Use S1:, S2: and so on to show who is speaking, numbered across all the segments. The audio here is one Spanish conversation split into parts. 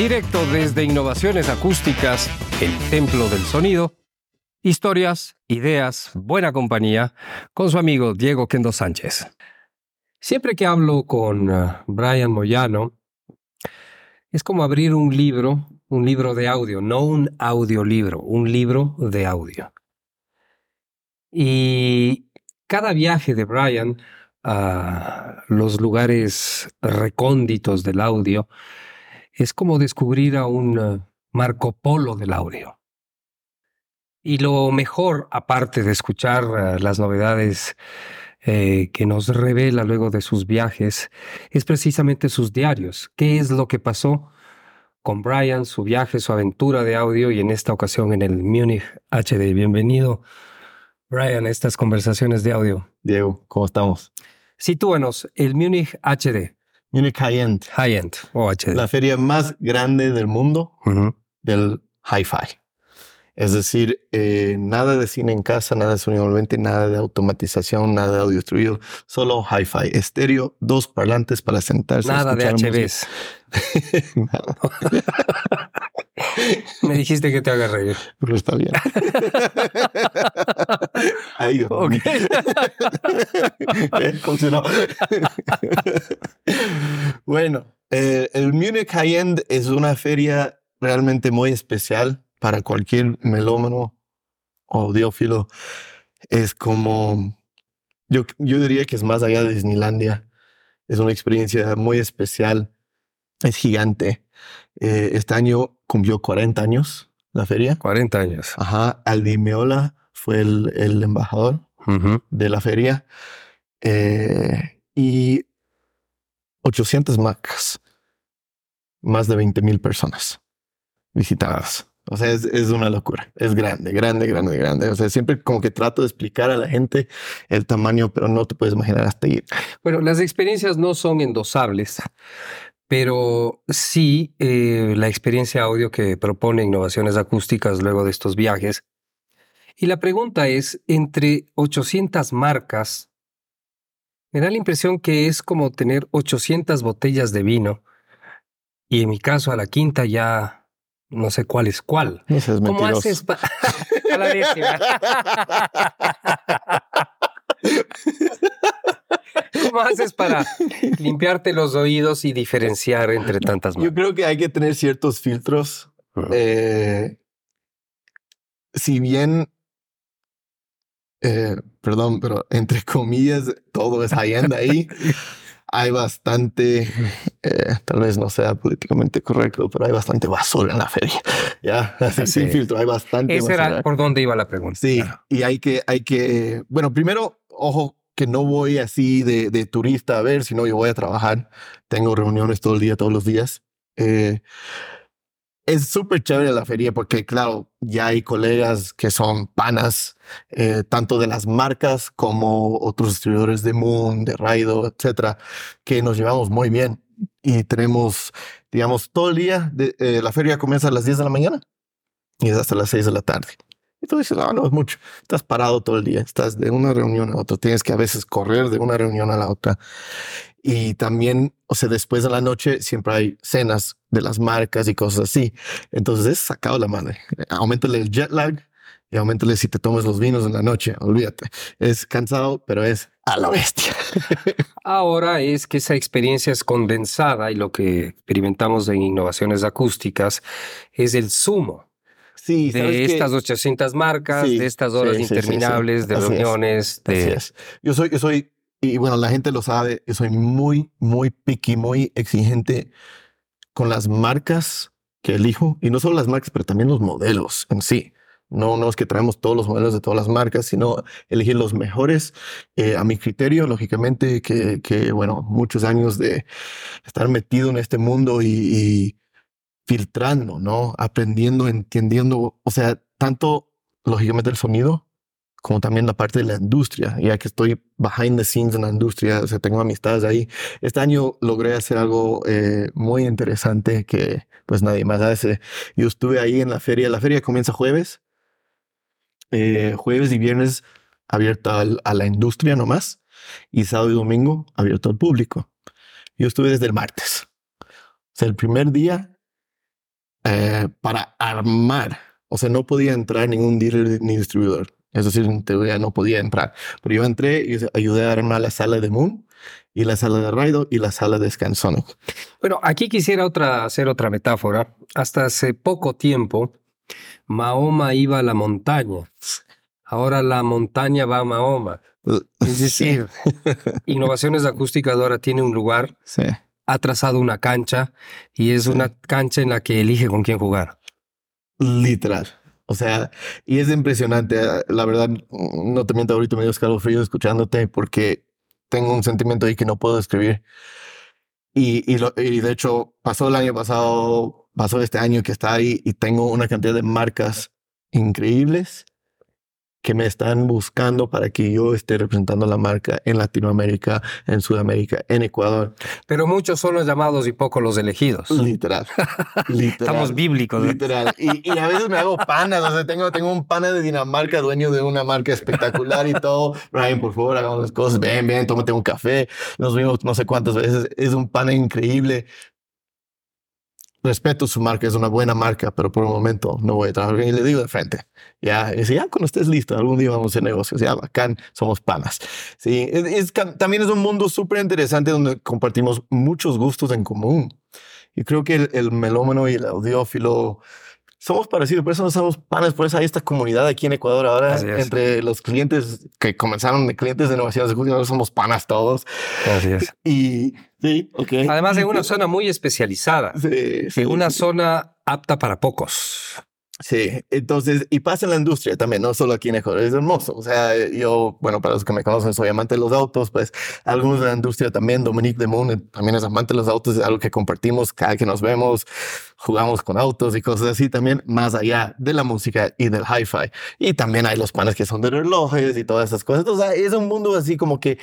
S1: Directo desde Innovaciones Acústicas, el Templo del Sonido. Historias, ideas, buena compañía, con su amigo Diego Kendo Sánchez. Siempre que hablo con uh, Brian Moyano, es como abrir un libro, un libro de audio, no un audiolibro, un libro de audio. Y cada viaje de Brian a los lugares recónditos del audio es como descubrir a un uh, Marco Polo del audio. Y lo mejor, aparte de escuchar uh, las novedades eh, que nos revela luego de sus viajes, es precisamente sus diarios. ¿Qué es lo que pasó con Brian, su viaje, su aventura de audio y en esta ocasión en el Munich HD? Bienvenido, Brian, a estas conversaciones de audio.
S2: Diego, ¿cómo estamos?
S1: Sitúanos, el Munich HD.
S2: Munich High End.
S1: High End o HD.
S2: La feria más grande del mundo
S1: Ujú.
S2: del hi-fi. Es decir, eh, nada de cine en casa, nada de sonido envolvente, nada de automatización, nada de audio distribuido, solo hi-fi, estéreo, dos parlantes para sentarse. a
S1: Nada de
S2: escuchar
S1: HBs.
S2: Nada,
S1: Me dijiste que te haga reír.
S2: pero está bien. Ahí,
S1: Ok.
S2: Eh, funcionó. bueno, eh, el Munich High End es una feria realmente muy especial para cualquier melómano o audiófilo. Es como, yo, yo diría que es más allá de Disneylandia. Es una experiencia muy especial. Es gigante. Eh, este año cumplió 40 años la feria.
S1: 40 años.
S2: Ajá, Aldi Meola fue el, el embajador de la feria eh, y 800 marcas, más de 20 mil personas visitadas. O sea, es, es una locura. Es grande, grande, grande, grande. O sea, siempre como que trato de explicar a la gente el tamaño, pero no te puedes imaginar hasta ir.
S1: Bueno, las experiencias no son endosables, pero sí eh, la experiencia audio que propone Innovaciones Acústicas luego de estos viajes. Y la pregunta es, entre 800 marcas, me da la impresión que es como tener 800 botellas de vino y en mi caso a la quinta ya no sé cuál es cuál.
S2: Seas
S1: ¿Cómo
S2: mentiroso.
S1: haces pa- a la décima? ¿Cómo haces para limpiarte los oídos y diferenciar entre tantas
S2: Yo
S1: marcas?
S2: creo que hay que tener ciertos filtros Eh, si bien, eh, perdón, pero entre comillas, todo es high-end ahí, hay bastante, eh, tal vez no sea políticamente correcto, pero hay bastante basura en la feria. Ya, así
S1: Sí.
S2: sin filtro, hay bastante
S1: Ese
S2: basura.
S1: era por dónde iba la pregunta.
S2: Sí,
S1: Claro.
S2: y hay que, hay que, bueno, primero, ojo, que no voy así de, turista a ver, sino yo voy a trabajar. Tengo reuniones todo el día, todos los días. Eh, es súper chévere la feria porque, claro, ya hay colegas que son panas, eh, tanto de las marcas como otros distribuidores de Moon, de Raido, etcétera, que nos llevamos muy bien. Y tenemos, digamos, todo el día, eh, la feria comienza a las 10 de la mañana y es hasta las 6 de la tarde. Y tú dices, no, no es mucho. Estás parado todo el día, estás de una reunión a otra, tienes que a veces correr de una reunión a la otra. Y también, o sea, después de la noche siempre hay cenas de las marcas y cosas así. Entonces es sacado la madre. Aumentale el jet lag y aumentale si te tomas los vinos en la noche. Olvídate. Es cansado, pero es a la bestia.
S1: Ahora es que esa experiencia es condensada y lo que experimentamos en innovaciones acústicas es el sumo
S2: Sí, ¿sabes
S1: de estas 800 marcas,
S2: Sí,
S1: de estas horas
S2: sí,
S1: interminables de reuniones, de...
S2: Yo soy, yo soy, y bueno, la gente lo sabe, yo soy muy, muy picky, muy exigente con las marcas que elijo, y no solo las marcas, pero también los modelos en sí. No, no es que traemos todos los modelos de todas las marcas, sino elegir los mejores eh, a mi criterio, lógicamente, que, que, bueno, muchos años de estar metido en este mundo y, y filtrando, ¿no? Aprendiendo, entendiendo, o sea, tanto lógicamente el sonido como también la parte de la industria, ya que estoy behind the scenes en la industria, o sea, tengo amistades ahí. Este año logré hacer algo eh, muy interesante que pues nadie más hace. Yo estuve ahí en la feria, la feria comienza jueves, eh, jueves y viernes abierta al- a la industria nomás, y sábado y domingo abierto al público. Yo estuve desde el martes. O sea, el primer día eh, para armar. O sea, no podía entrar ningún dealer ni distribuidor. Es decir, en teoría no podía entrar. Pero yo entré y ayudé a armar la sala de Moon y la sala de Raido y la sala de Scansonic.
S1: Bueno, aquí quisiera otra, hacer otra metáfora. Hasta hace poco tiempo, Mahoma iba a la montaña. Ahora la montaña va a Mahoma. Es decir, Innovaciones Acústicas ahora tiene un lugar,
S2: Sí.
S1: Ha trazado una cancha y es una cancha en la que elige con quién jugar.
S2: Literal. O sea, y es impresionante. La verdad, no te miento, ahorita me dio escalofrío escuchándote porque tengo un sentimiento ahí que no puedo describir. Y, y, lo- y de hecho, pasó el año pasado, pasó este año que está ahí y tengo una cantidad de marcas increíbles que me están buscando para que yo esté representando la marca en Latinoamérica, en Sudamérica, en Ecuador.
S1: Pero muchos son los llamados y pocos los elegidos.
S2: Literal. Literal.
S1: Estamos bíblicos.
S2: Literal. Y, y a veces me hago panas. O sea, tengo, tengo un pana de Dinamarca, dueño de una marca espectacular y todo. Ryan, por favor, hagamos las cosas. Ven, ven, tómate un café. Nos vimos no sé cuántas veces. Es un pana increíble. Respeto su marca, es una buena marca, pero por el momento no voy a trabajar. Y le digo de frente. Ya, y dice, ya cuando estés listo, algún día vamos a hacer negocios. Ya, bacán, somos panas. Sí, es, también es un mundo súper interesante donde compartimos muchos gustos en común. Y creo que el, el melómano y el audiófilo somos parecidos, por eso no somos panes, por eso hay esta comunidad aquí en Ecuador ahora entre los clientes que comenzaron de clientes de innovaciones acústicas, ahora somos panas todos.
S1: Así es.
S2: Y sí, ok.
S1: Además en una zona muy especializada,
S2: Sí,
S1: una
S2: sí.
S1: zona apta para pocos.
S2: Sí, entonces, y pasa en la industria también, no solo aquí en Ecuador, es hermoso. O sea, yo, bueno, para los que me conocen, soy amante de los autos, pues algunos de la industria también, Dominique de Moon eh, también es amante de los autos, es algo que compartimos cada que nos vemos, jugamos con autos y cosas así también, más allá de la música y del hi-fi. Y también hay los panes que son de relojes y todas esas cosas. Sea, es un mundo así como que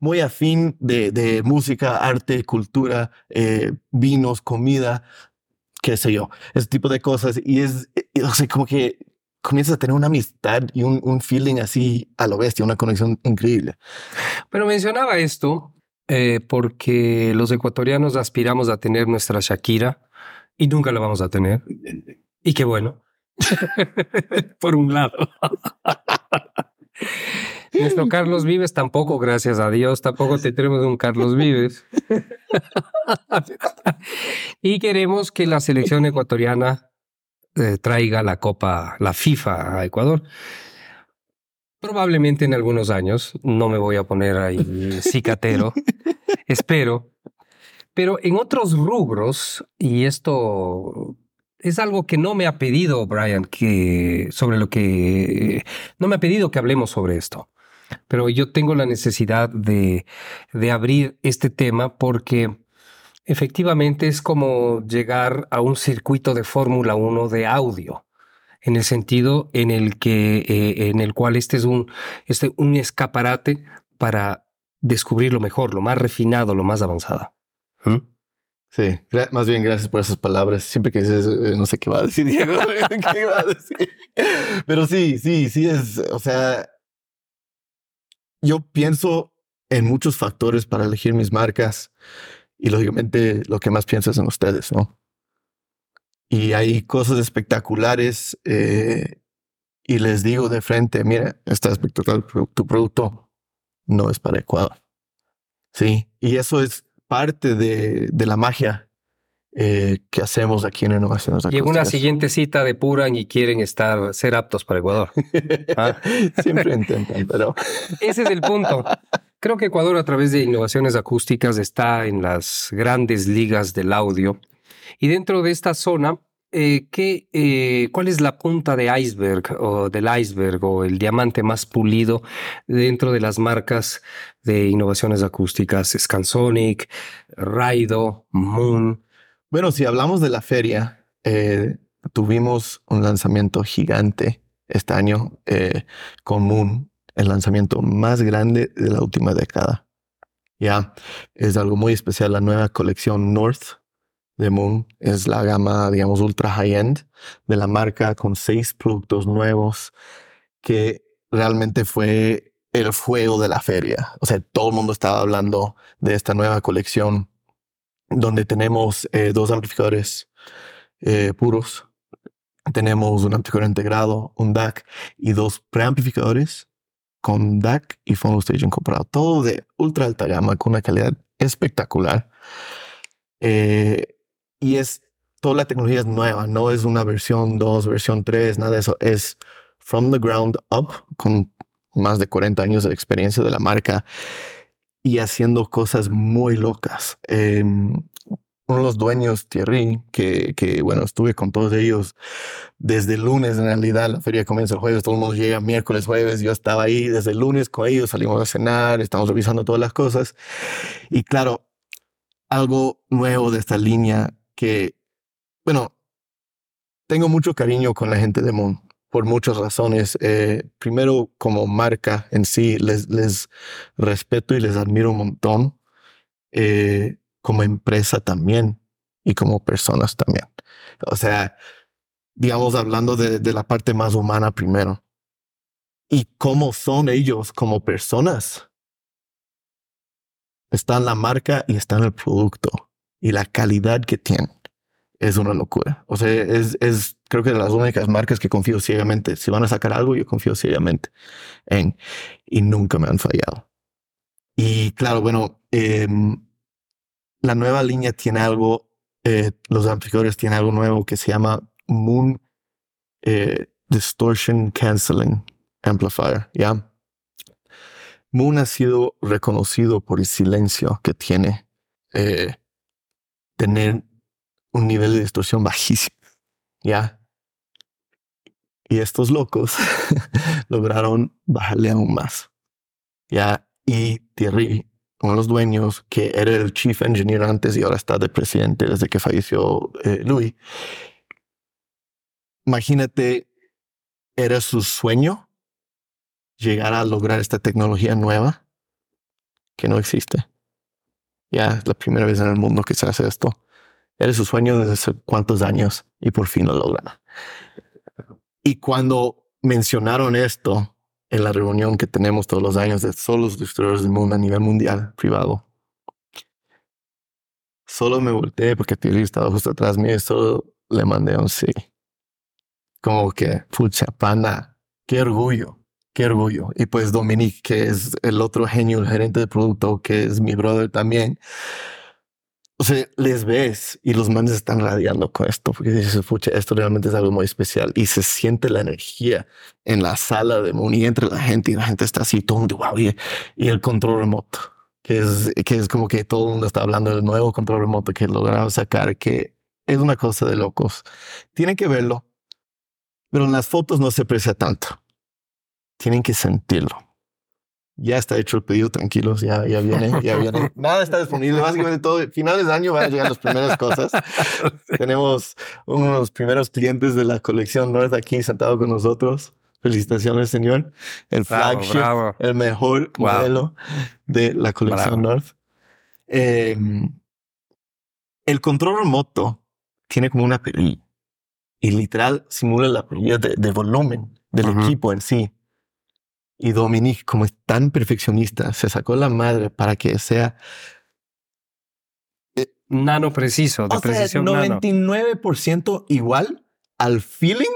S2: muy afín de, de música, arte, cultura, eh, vinos, comida qué sé yo, ese tipo de cosas. Y es, o sea, como que comienzas a tener una amistad y un, un feeling así a lo bestia, una conexión increíble.
S1: Pero mencionaba esto eh, porque los ecuatorianos aspiramos a tener nuestra Shakira y nunca la vamos a tener. Y qué bueno. Por un lado. Nuestro Carlos Vives tampoco, gracias a Dios, tampoco tendremos un Carlos Vives. y queremos que la selección ecuatoriana eh, traiga la Copa, la FIFA a Ecuador. Probablemente en algunos años, no me voy a poner ahí cicatero, espero. Pero en otros rubros, y esto es algo que no me ha pedido Brian, que sobre lo que no me ha pedido que hablemos sobre esto. Pero yo tengo la necesidad de, de abrir este tema porque efectivamente es como llegar a un circuito de Fórmula 1 de audio en el sentido en el que eh, en el cual este es un este un escaparate para descubrir lo mejor, lo más refinado, lo más avanzado. ¿Mm?
S2: Sí, más bien gracias por esas palabras. Siempre que dices, eh, no sé qué va a decir Diego, qué va a decir. Pero sí, sí, sí es, o sea, yo pienso en muchos factores para elegir mis marcas y lógicamente lo que más pienso es en ustedes, ¿no? Y hay cosas espectaculares eh, y les digo de frente, mira, está espectacular, tu producto no es para Ecuador. Sí, y eso es parte de, de la magia eh, que hacemos aquí en Innovaciones
S1: en una siguiente cita depuran y quieren estar ser aptos para Ecuador. Ah.
S2: Siempre intentan, pero
S1: Ese es el punto. Creo que Ecuador a través de innovaciones acústicas está en las grandes ligas del audio. Y dentro de esta zona, eh, ¿qué, eh, ¿cuál es la punta de iceberg o del iceberg o el diamante más pulido dentro de las marcas de innovaciones acústicas? Scansonic, Raido, Moon.
S2: Bueno, si hablamos de la feria, eh, tuvimos un lanzamiento gigante este año eh, con Moon, el lanzamiento más grande de la última década. Ya es algo muy especial. La nueva colección North de Moon es la gama, digamos, ultra high-end de la marca con seis productos nuevos que realmente fue el fuego de la feria. O sea, todo el mundo estaba hablando de esta nueva colección donde tenemos eh, dos amplificadores eh, puros. Tenemos un amplificador integrado, un DAC y dos preamplificadores con DAC y Funnel Stage incorporado. Todo de ultra alta gama con una calidad espectacular. Eh, y es toda la tecnología es nueva, no es una versión 2, versión 3, nada de eso. Es from the ground up con más de 40 años de experiencia de la marca y haciendo cosas muy locas. Em, uno de los dueños, Thierry, que, que, bueno, estuve con todos ellos desde el lunes, en realidad la feria comienza el jueves, todo el mundo llega miércoles, jueves, yo estaba ahí desde el lunes con ellos, salimos a cenar, estamos revisando todas las cosas. Y claro, algo nuevo de esta línea que, bueno, tengo mucho cariño con la gente de Moon por muchas razones. Eh, primero, como marca en sí, les, les respeto y les admiro un montón. Eh, como empresa también y como personas también. O sea, digamos, hablando de, de la parte más humana primero. Y cómo son ellos como personas. Está en la marca y está en el producto y la calidad que tienen es una locura. O sea, es, es creo que de las únicas marcas que confío ciegamente. Si van a sacar algo, yo confío ciegamente en y nunca me han fallado. Y claro, bueno, eh, la nueva línea tiene algo, eh, los amplificadores tienen algo nuevo que se llama Moon eh, Distortion Canceling Amplifier, ¿ya? Moon ha sido reconocido por el silencio que tiene eh, tener un nivel de distorsión bajísimo. ¿Ya? Y estos locos lograron bajarle aún más. ¿Ya? Y Thierry, uno de los dueños, que era el chief engineer antes y ahora está de presidente desde que falleció eh, Louis, imagínate, era su sueño llegar a lograr esta tecnología nueva que no existe. Ya es la primera vez en el mundo que se hace esto. Era su sueño desde hace cuántos años y por fin lo logran. Y cuando mencionaron esto en la reunión que tenemos todos los años de solo los distribuidores del mundo a nivel mundial, privado, solo me volteé porque Tilly estaba justo atrás mío y solo le mandé un sí. Como que, pucha, pana, qué orgullo, qué orgullo. Y pues Dominique, que es el otro genio, el gerente de producto, que es mi brother también, o sea, les ves y los manes están radiando con esto, porque dices, pucha, esto realmente es algo muy especial y se siente la energía en la sala de y entre la gente y la gente está así, todo wow, y, y el control remoto, que es, que es como que todo el mundo está hablando del nuevo control remoto que lograron sacar, que es una cosa de locos. Tienen que verlo, pero en las fotos no se aprecia tanto. Tienen que sentirlo ya está hecho el pedido, tranquilos, ya, ya viene, ya viene. Nada está disponible, básicamente todo. Finales de año van a llegar las primeras cosas. Tenemos uno de los primeros clientes de la colección North aquí sentado con nosotros. Felicitaciones, señor. El flagship, el mejor modelo de la colección North. Eh, el control remoto tiene como una perilla y literal simula la perilla de, volumen del equipo en sí. Y Dominique, como es tan perfeccionista, se sacó la madre para que sea
S1: eh, nano preciso, de precisión
S2: sea, 99% igual al feeling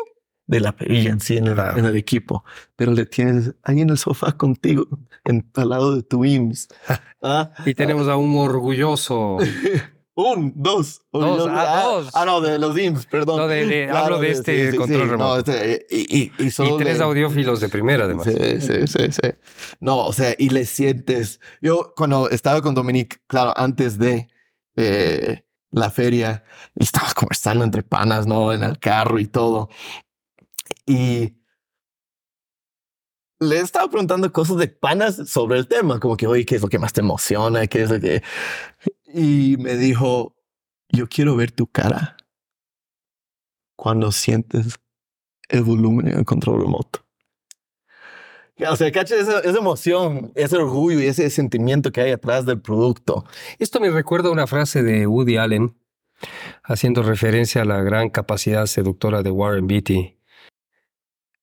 S2: de la perilla en sí en el, equipo, pero le tienes ahí en el sofá contigo, en, al lado de tu IMSS.
S1: ¿Ah? Y tenemos a un orgulloso
S2: Un, dos.
S1: Dos, ah,
S2: dos. Ah, no, de los DIMS, perdón.
S1: No, de, hablo de este control remoto.
S2: Este, y, y, y,
S1: y, tres audiófilos de primera, además.
S2: Sí, sí, sí, sí. No, o sea, y le sientes. Yo, cuando estaba con Dominique, claro, antes de eh, la feria, estábamos conversando entre panas, ¿no? En el carro y todo. Y le estaba preguntando cosas de panas sobre el tema, como que, oye, ¿qué es lo que más te emociona? ¿Qué es lo que...? Y me dijo, yo quiero ver tu cara cuando sientes el volumen en el control remoto. O sea, esa, esa, emoción, ese orgullo y ese sentimiento que hay atrás del producto.
S1: Esto me recuerda una frase de Woody Allen, haciendo referencia a la gran capacidad seductora de Warren Beatty,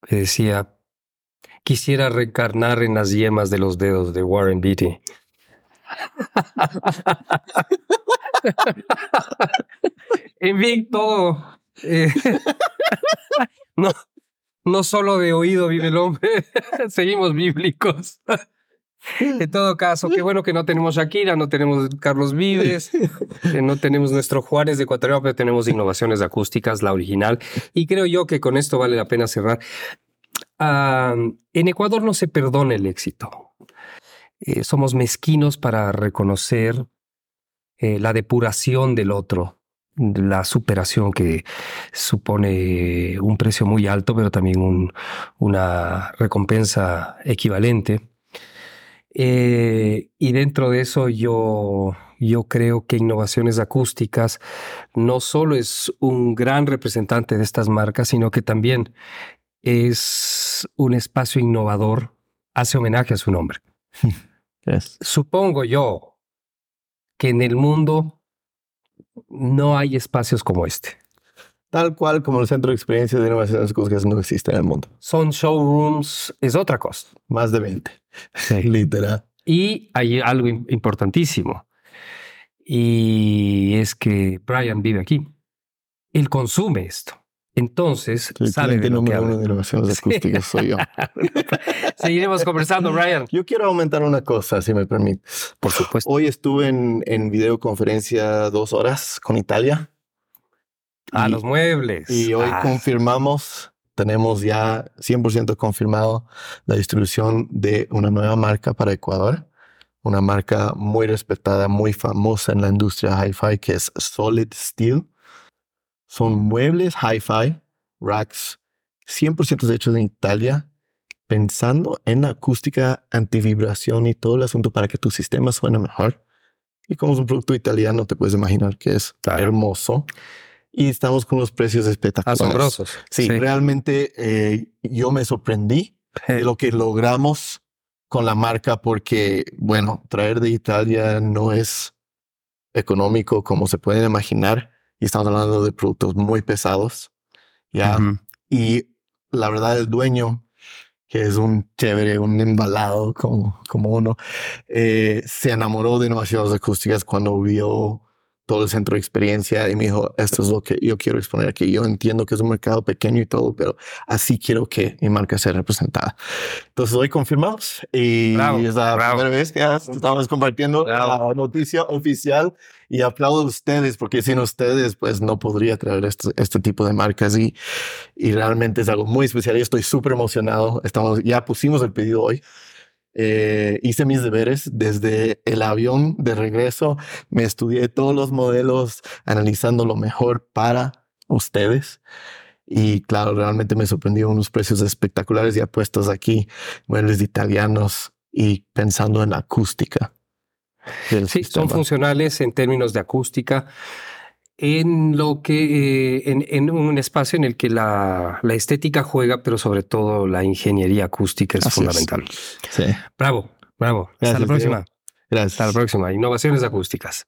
S1: que decía, quisiera reencarnar en las yemas de los dedos de Warren Beatty. En fin, todo, Eh, no, no solo de oído vive el hombre, seguimos bíblicos. En todo caso, qué bueno que no tenemos Shakira, no tenemos Carlos Vives, no tenemos nuestro Juárez de Ecuador, pero tenemos innovaciones acústicas, la original. Y creo yo que con esto vale la pena cerrar. en Ecuador no se perdona el éxito. Eh, somos mezquinos para reconocer eh, la depuración del otro, la superación que supone un precio muy alto, pero también una recompensa equivalente. Eh, y dentro de eso yo, yo creo que Innovaciones Acústicas no solo es un gran representante de estas marcas, sino que también es un espacio innovador, hace homenaje a su nombre. Supongo yo que en el mundo no hay espacios como este.
S2: Tal cual como el Centro de Experiencia de Innovaciones Acústicas no existe en el mundo.
S1: Son showrooms, es otra cosa.
S2: Más de 20. Literal.
S1: Y hay algo importantísimo. Y es que Brian vive aquí. Él consume esto. Entonces, sabe de lo que habla.
S2: de innovaciones acústicas soy yo.
S1: Seguiremos conversando, Brian.
S2: Yo quiero aumentar una cosa, si me permite.
S1: Por supuesto.
S2: Hoy estuve en, en videoconferencia dos horas con Italia.
S1: A los muebles.
S2: Y hoy ah. confirmamos, tenemos ya 100% confirmado la distribución de una nueva marca para Ecuador. Una marca muy respetada, muy famosa en la industria hi-fi, que es Solid Steel son muebles hi-fi, racks 100% hechos en Italia, pensando en la acústica, antivibración y todo el asunto para que tu sistema suene mejor. Y como es un producto italiano, te puedes imaginar que es hermoso. Y estamos con los precios espectaculares.
S1: Asombrosos.
S2: Sí, realmente eh, yo me sorprendí de lo que logramos con la marca porque, bueno, traer de Italia no es económico como se pueden imaginar y estamos hablando de productos muy pesados. Ya. Y la verdad, el dueño, que es un chévere, un embalado como, como uno, eh, se enamoró de innovaciones acústicas cuando vio todo el centro de experiencia y me dijo, esto es lo que yo quiero exponer aquí. Yo entiendo que es un mercado pequeño y todo, pero así quiero que mi marca sea representada. Entonces hoy confirmamos y es la primera vez que estamos compartiendo la noticia oficial y aplaudo a ustedes porque sin ustedes pues no podría traer este, este tipo de marcas y, y realmente es algo muy especial y estoy súper emocionado. Estamos, ya pusimos el pedido hoy. Eh, hice mis deberes desde el avión de regreso. Me estudié todos los modelos, analizando lo mejor para ustedes. Y claro, realmente me sorprendió unos precios espectaculares y apuestos aquí, muebles italianos y pensando en la acústica.
S1: Sí, son funcionales en términos de acústica en lo que eh, en, un espacio en el que la, estética juega, pero sobre todo la ingeniería acústica es fundamental.
S2: Sí.
S1: Bravo, bravo. Hasta la próxima.
S2: Gracias.
S1: Hasta la próxima. Innovaciones acústicas.